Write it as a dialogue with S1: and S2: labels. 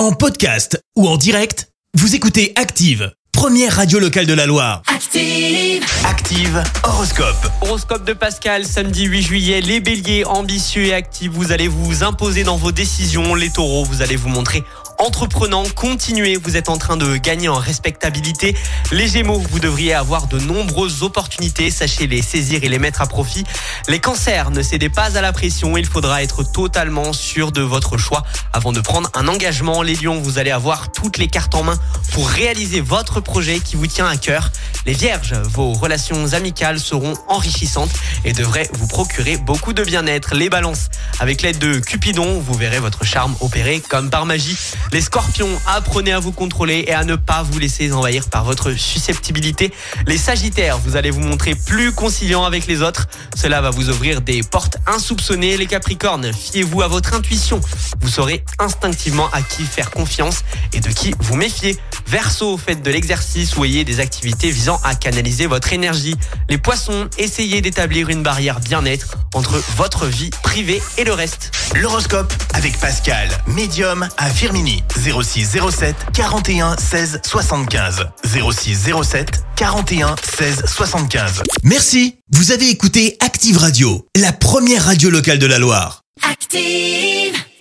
S1: En podcast ou en direct, vous écoutez Active, première radio locale de la Loire.
S2: Active.
S1: Active Horoscope.
S3: Horoscope de Pascal, samedi 8 juillet, les béliers ambitieux et actifs, vous allez vous imposer dans vos décisions, les taureaux, vous allez vous montrer entreprenant, continuez, vous êtes en train de gagner en respectabilité. Les gémeaux, vous devriez avoir de nombreuses opportunités, sachez les saisir et les mettre à profit. Les cancers, ne cédez pas à la pression, il faudra être totalement sûr de votre choix avant de prendre un engagement. Les lions, vous allez avoir toutes les cartes en main pour réaliser votre projet qui vous tient à cœur. Les vierges, vos relations amicales seront enrichissantes et devraient vous procurer beaucoup de bien-être. Les balances, avec l'aide de Cupidon, vous verrez votre charme opérer comme par magie. Les scorpions, apprenez à vous contrôler et à ne pas vous laisser envahir par votre susceptibilité. Les sagittaires, vous allez vous montrer plus conciliant avec les autres. Cela va vous ouvrir des portes insoupçonnées. Les capricornes, fiez-vous à votre intuition. Vous saurez instinctivement à qui faire confiance et de qui vous méfier. Verseau, faites de l'exercice ou ayez des activités visant à canaliser votre énergie. Les poissons, essayez d'établir une barrière bien-être entre votre vie privée et le reste.
S1: L'horoscope avec Pascal, médium à Firmini. 06 07 41 16 75. 06 07 41 16 75. Merci. Vous avez écouté Active Radio, la première radio locale de la Loire.
S2: Active.